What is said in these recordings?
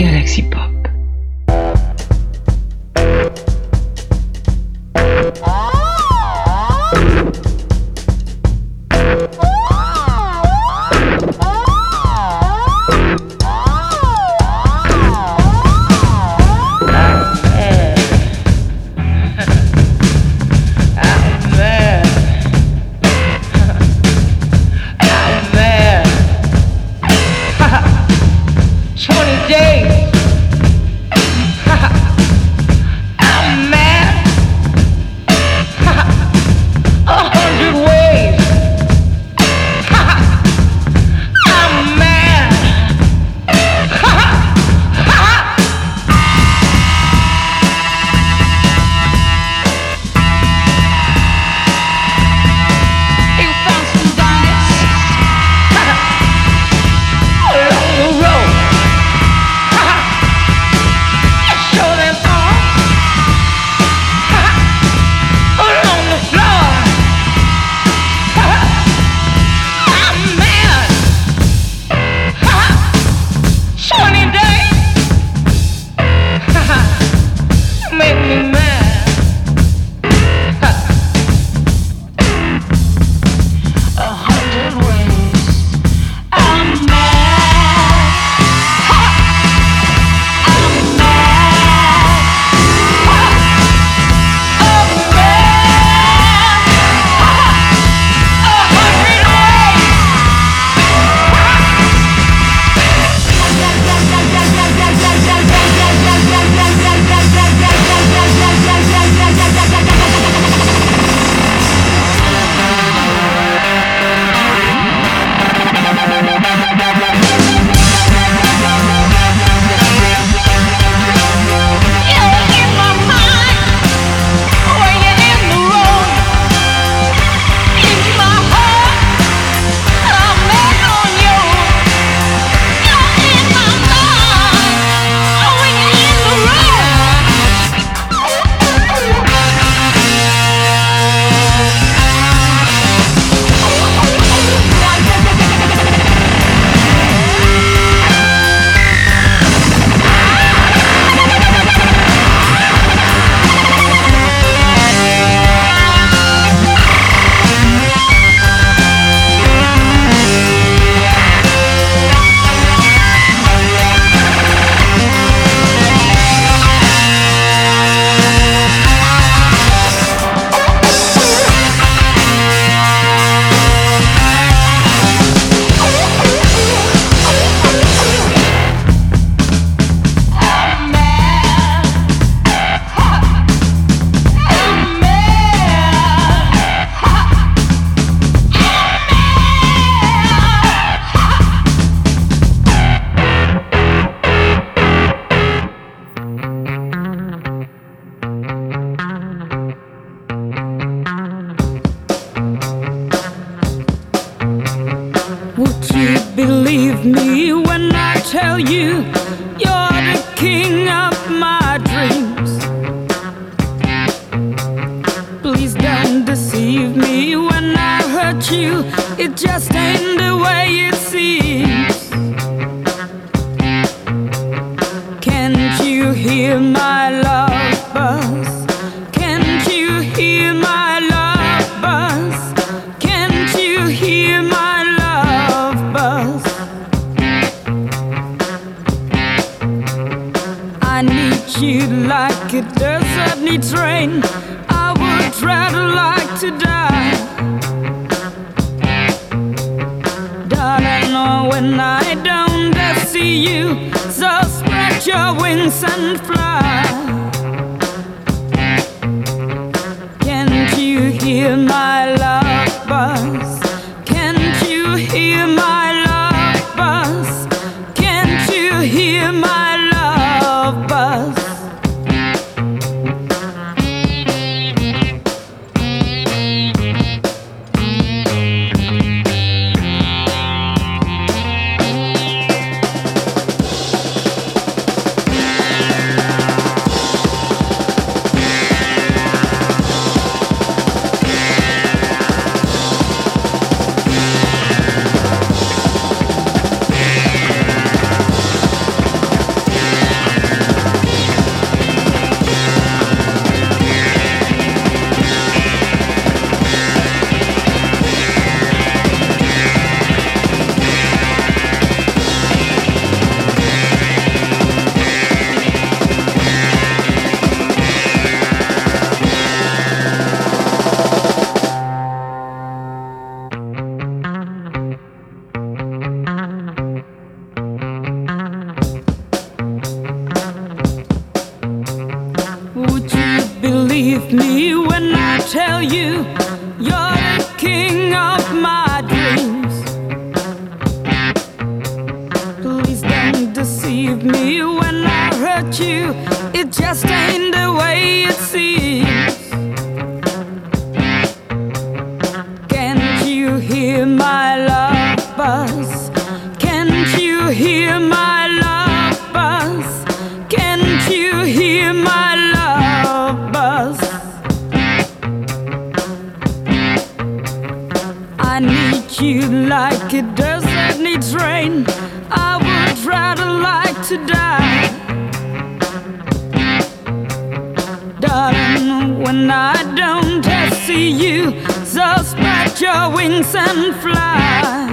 Galaxy Pop. Your wings and fly. Can't you hear my? And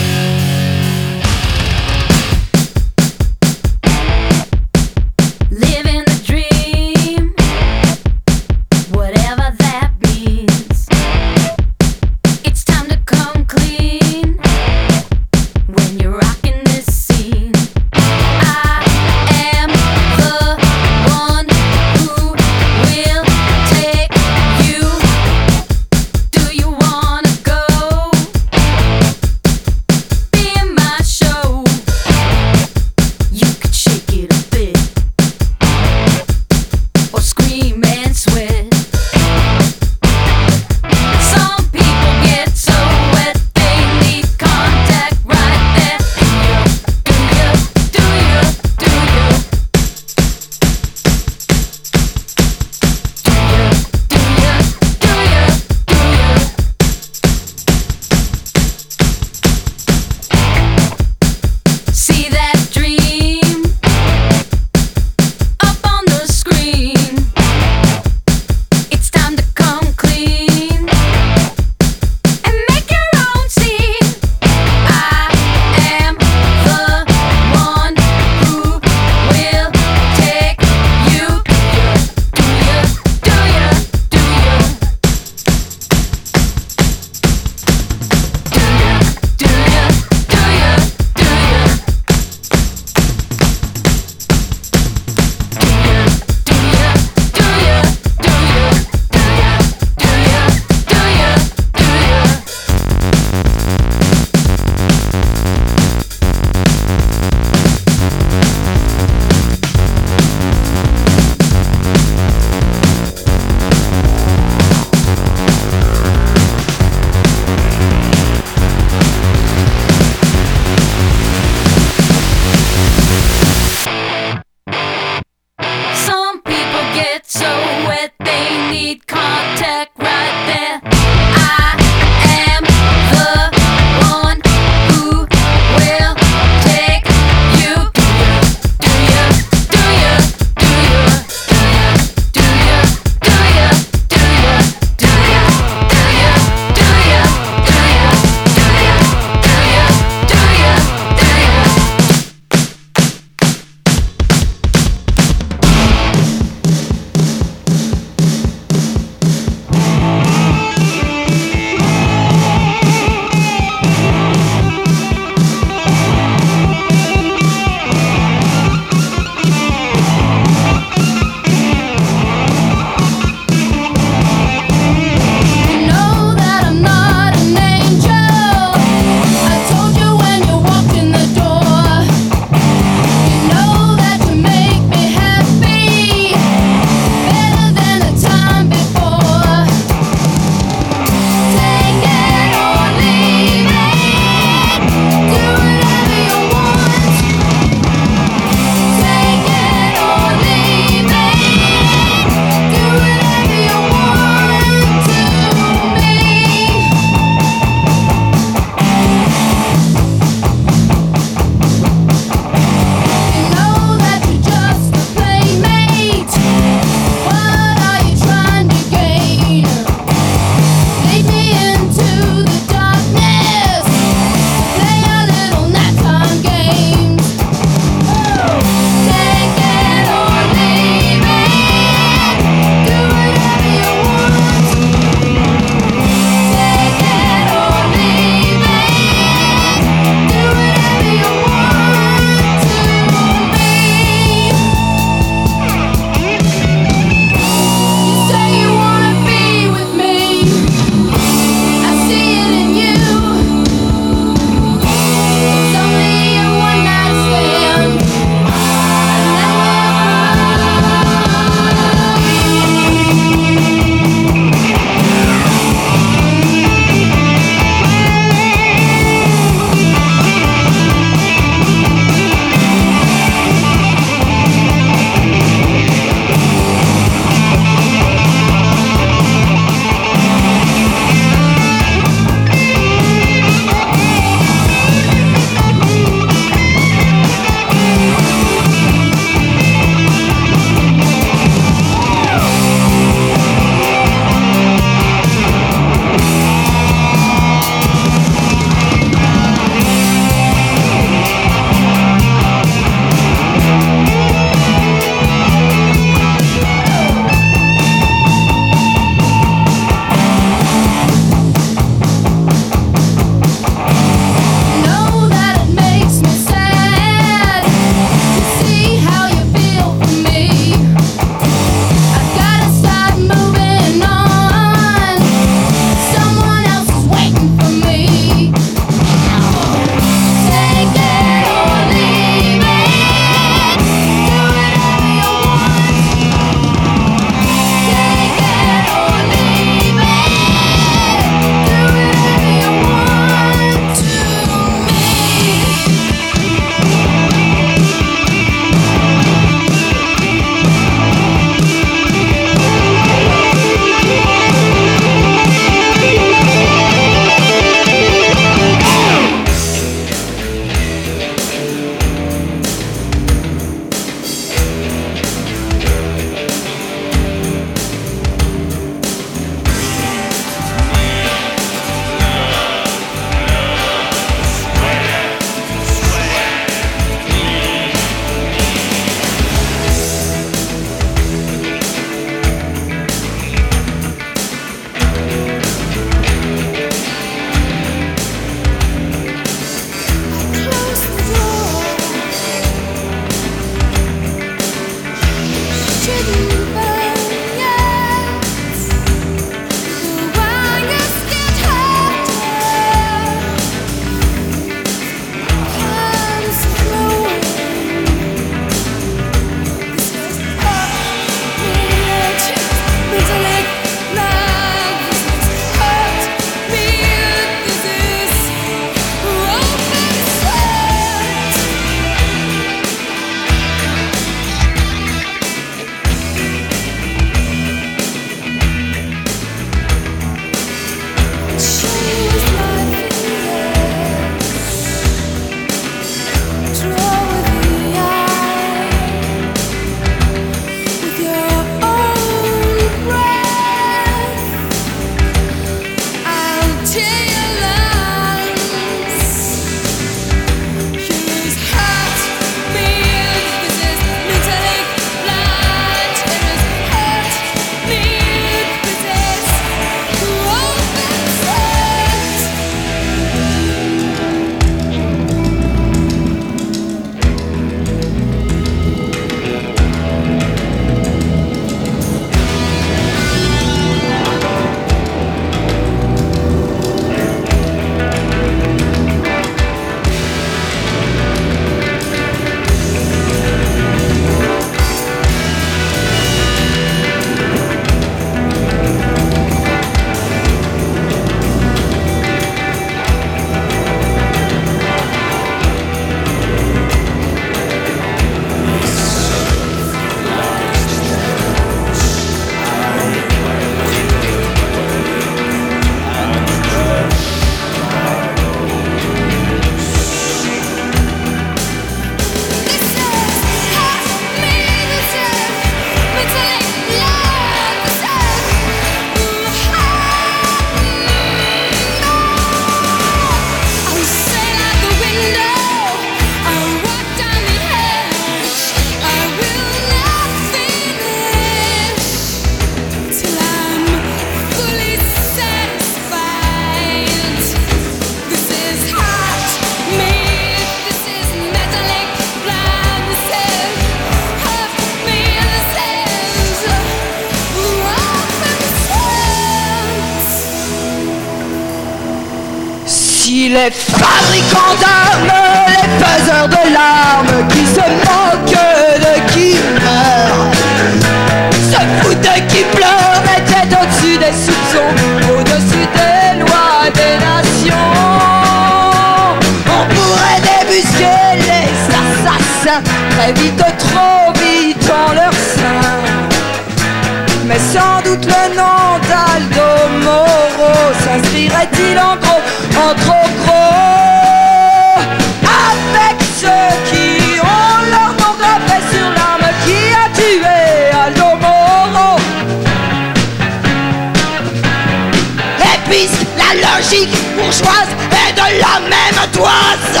bourgeoise est de la même toise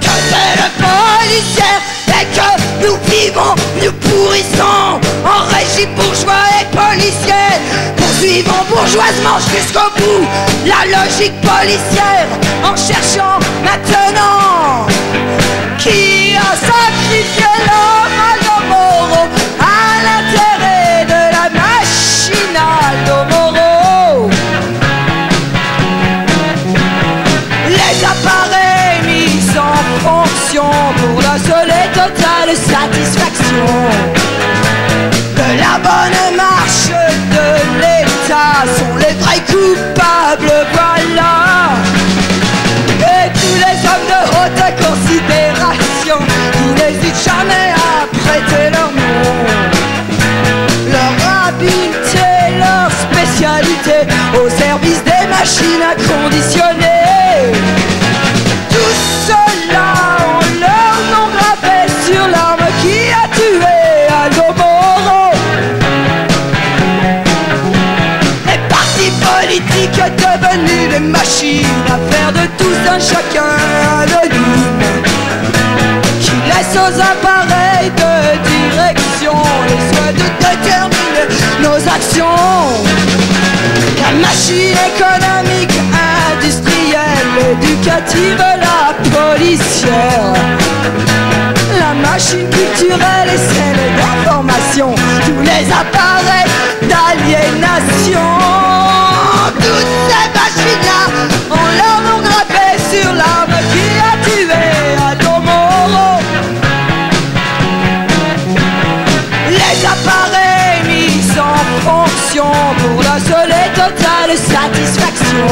Que c'est le policier et que nous vivons, nous pourrissons en régie bourgeois et policier. Poursuivons bourgeoisement jusqu'au bout la logique policière en cherchant maintenant qui totale satisfaction de la bonne marche de l'État sont les vrais coupables, voilà. Et tous les hommes de haute considération qui n'hésitent jamais à prêter leur nom, leur habileté, leur spécialité au service des machines à conditionner. Machines à faire de tous un chacun anonyme qui laisse aux appareils de direction les soins de déterminer nos actions. La machine économique, industrielle, éducative, la policière. La machine culturelle et celle d'information. Tous les appareils d'aliénation. Toutes ces machines-là ont leur nom gravé sur l'arme qui a tué Aldo Moro. Les appareils mis en fonction pour la seule et totale satisfaction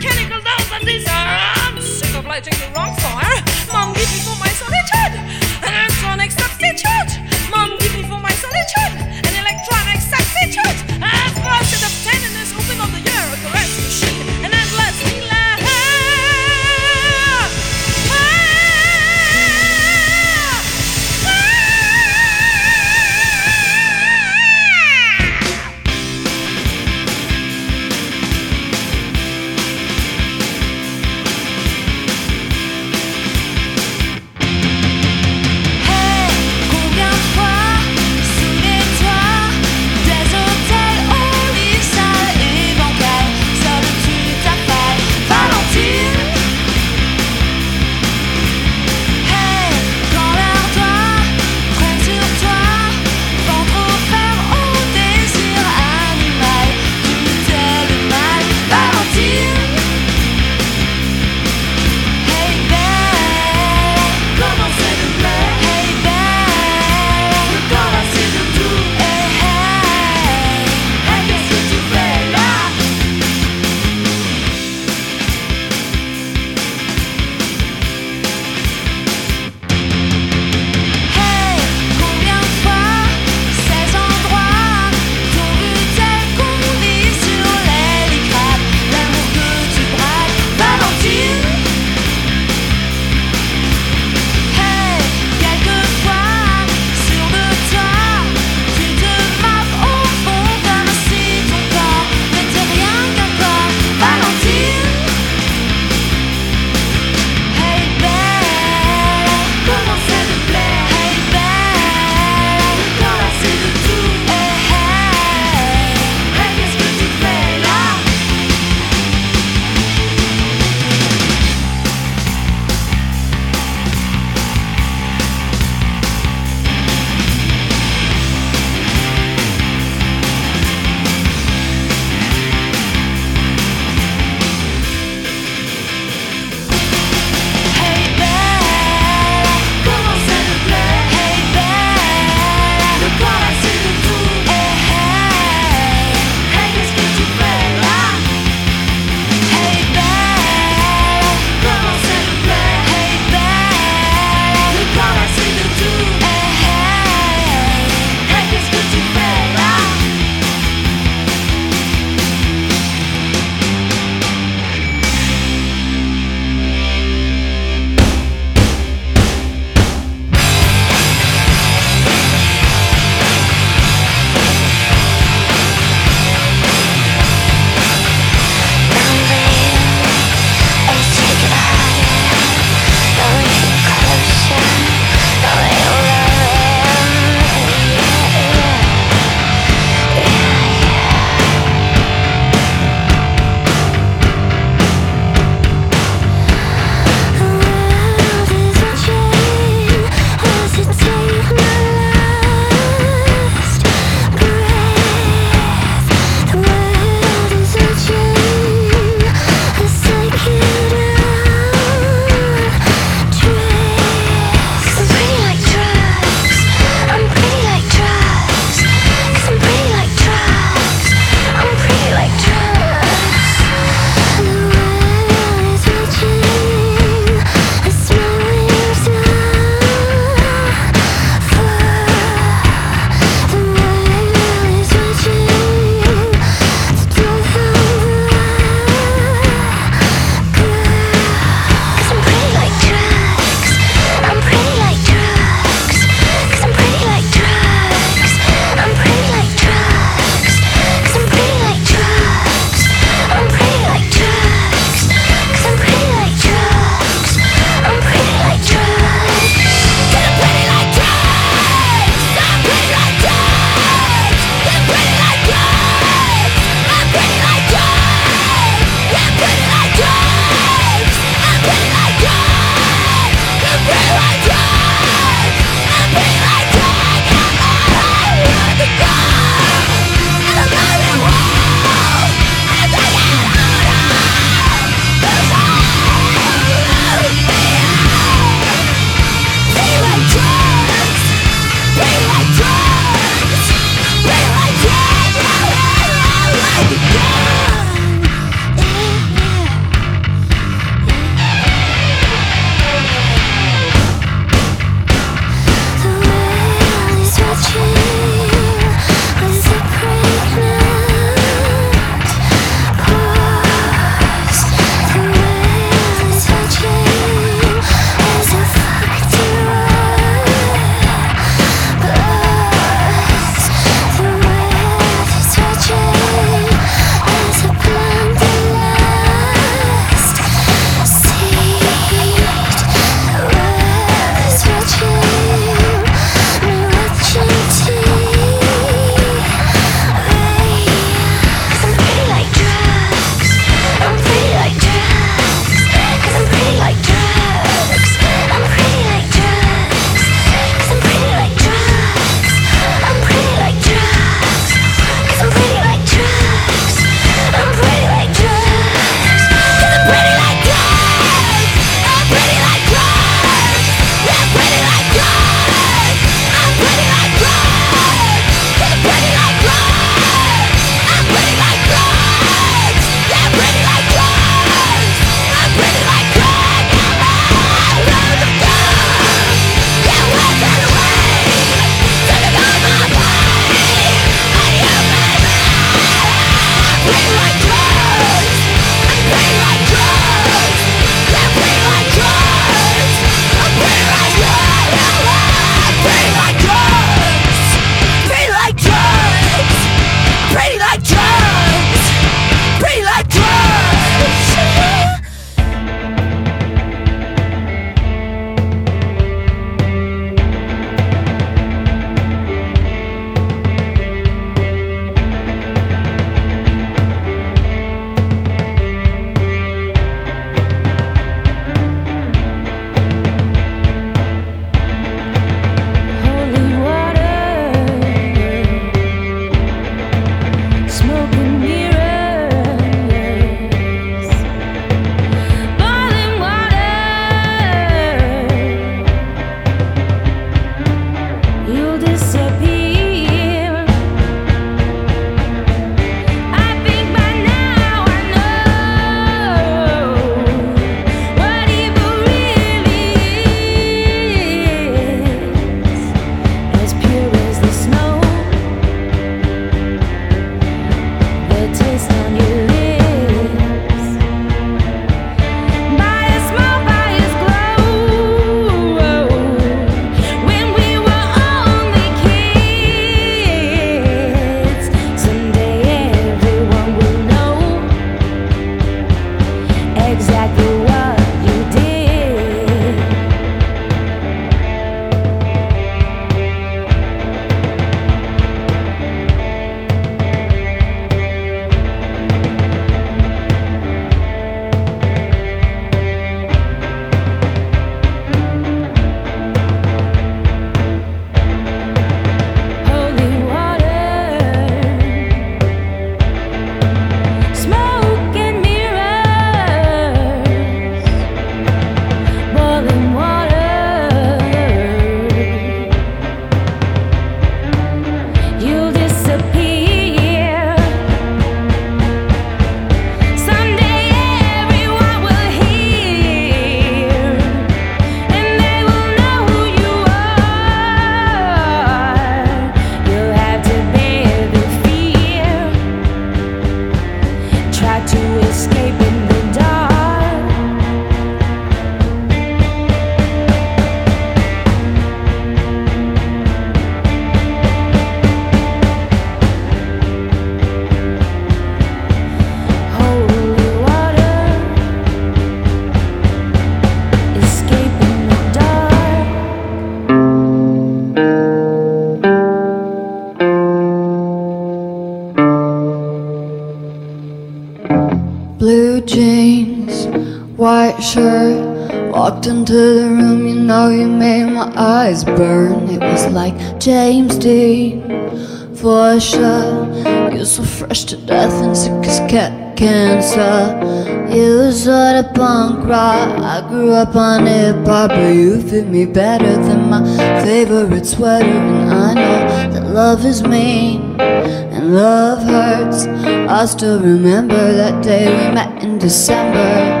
up on hip hop, but you fit me better than my favorite sweater. And I know that love is mean and love hurts. I still remember that day we met in December.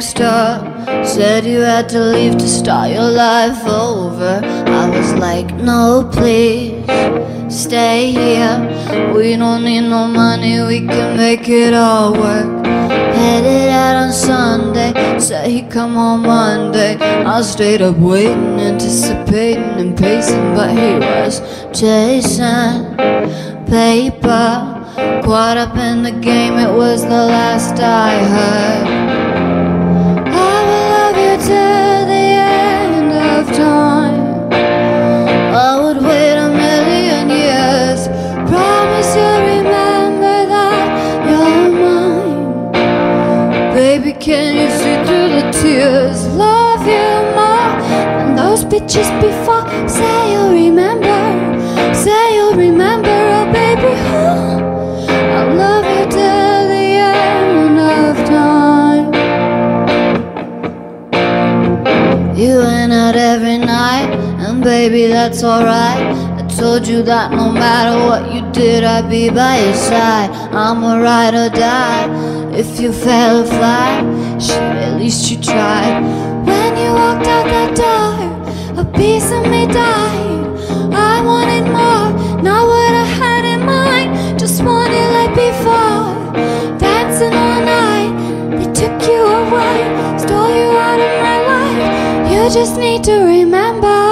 Gangster. Said you had to leave to start your life over. I was like, no, please, stay here. We don't need no money, we can make it all work. Headed out on Sunday, said he'd come on Monday. I stayed up waiting, anticipating and pacing, but he was chasing paper. Caught up in the game, it was the last I heard. Time. I would wait a million years. Promise you'll remember that you're mine. Baby, can you see through the tears? Love you more than those bitches before. Say you'll remember. Say you'll remember, oh baby. I'll love you till the end of time. You every baby, that's alright. I told you that no matter what you did, I'd be by your side. I'm a ride or die. If you fail to fly, shit, at least you tried. When you walked out that door, a piece of me died. I wanted more, not what I had in mind. Just wanted like before, dancing all night. They took you away, stole you out of my life. You just need to remember.